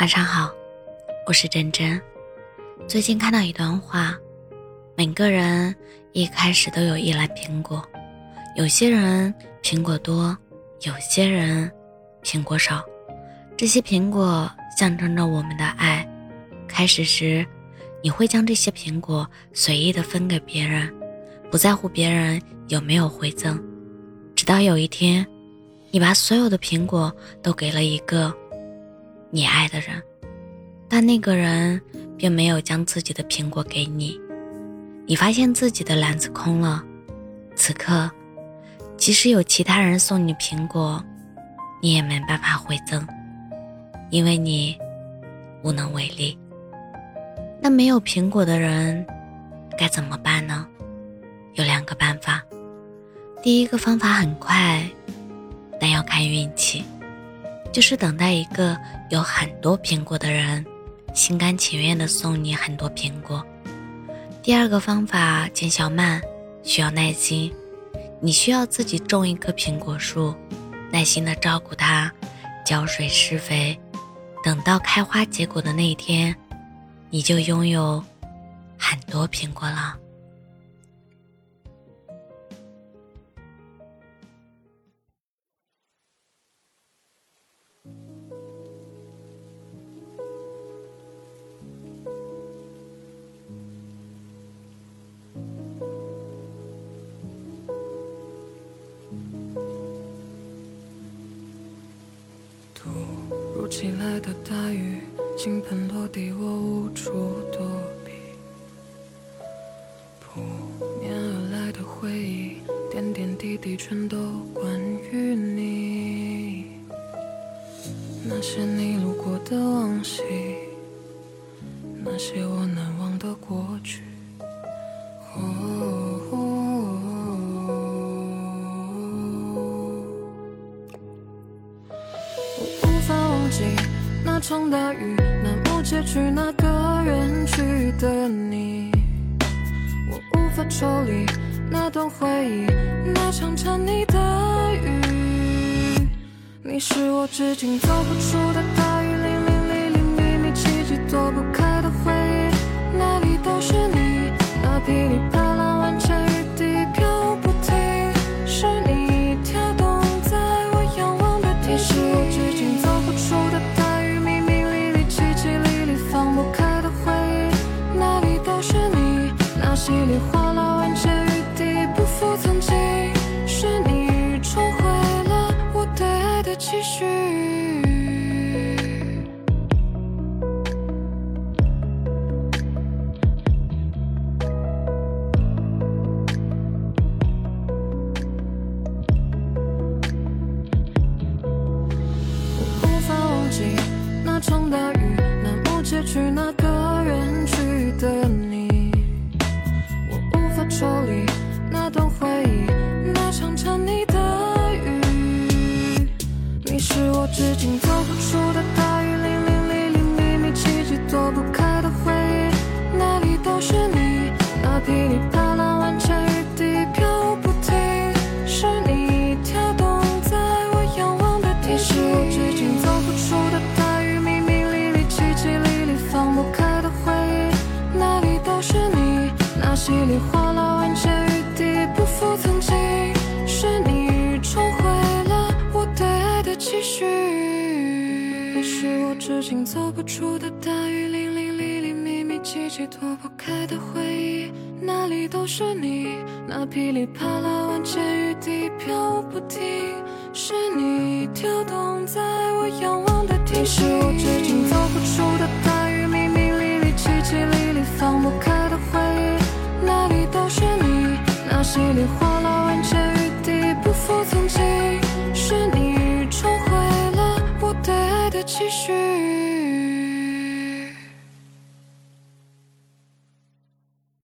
晚上好，我是真真。最近看到一段话，每个人一开始都有一篮苹果，有些人苹果多，有些人苹果少。这些苹果象征着我们的爱。开始时，你会将这些苹果随意的分给别人，不在乎别人有没有回赠。直到有一天，你把所有的苹果都给了一个。你爱的人，但那个人并没有将自己的苹果给你。你发现自己的篮子空了。此刻，即使有其他人送你苹果，你也没办法回赠，因为你无能为力。那没有苹果的人该怎么办呢？有两个办法。第一个方法很快，但要看运气。就是等待一个有很多苹果的人，心甘情愿的送你很多苹果。第二个方法见效慢，需要耐心。你需要自己种一棵苹果树，耐心的照顾它，浇水施肥，等到开花结果的那一天，你就拥有很多苹果了。突如其来的大雨，倾盆落地，我无处躲避。扑面而来的回忆，点点滴滴全都关于你。那些你路过的往昔，那些我难忘的过去。哦那场大雨，那幕结局，那个远去的你，我无法抽离那段回忆，那场沉溺的雨。你是我至今走不出的大雨，淋淋沥沥，秘密奇迹，躲不开的回忆，哪里都是你，那噼里啪。去那幕结局，那个远去的你，我无法抽离那段回忆，那场沉溺的雨。你是我至今走不出的大雨，淋淋沥沥，秘密奇迹，躲不开的回忆，哪里都是你，那噼里啪。走不出的大雨，淋淋沥沥，秘密奇迹，躲不开的回忆，哪里都是你。那噼里啪啦，万千雨滴，飘不停。是你跳动在我仰望的天是我至今走不出的大雨，密密沥沥，凄凄沥沥，放不开的回忆。哪里都是你，那稀里哗啦，万千雨滴，不复曾经。是你冲毁了我对爱的期许。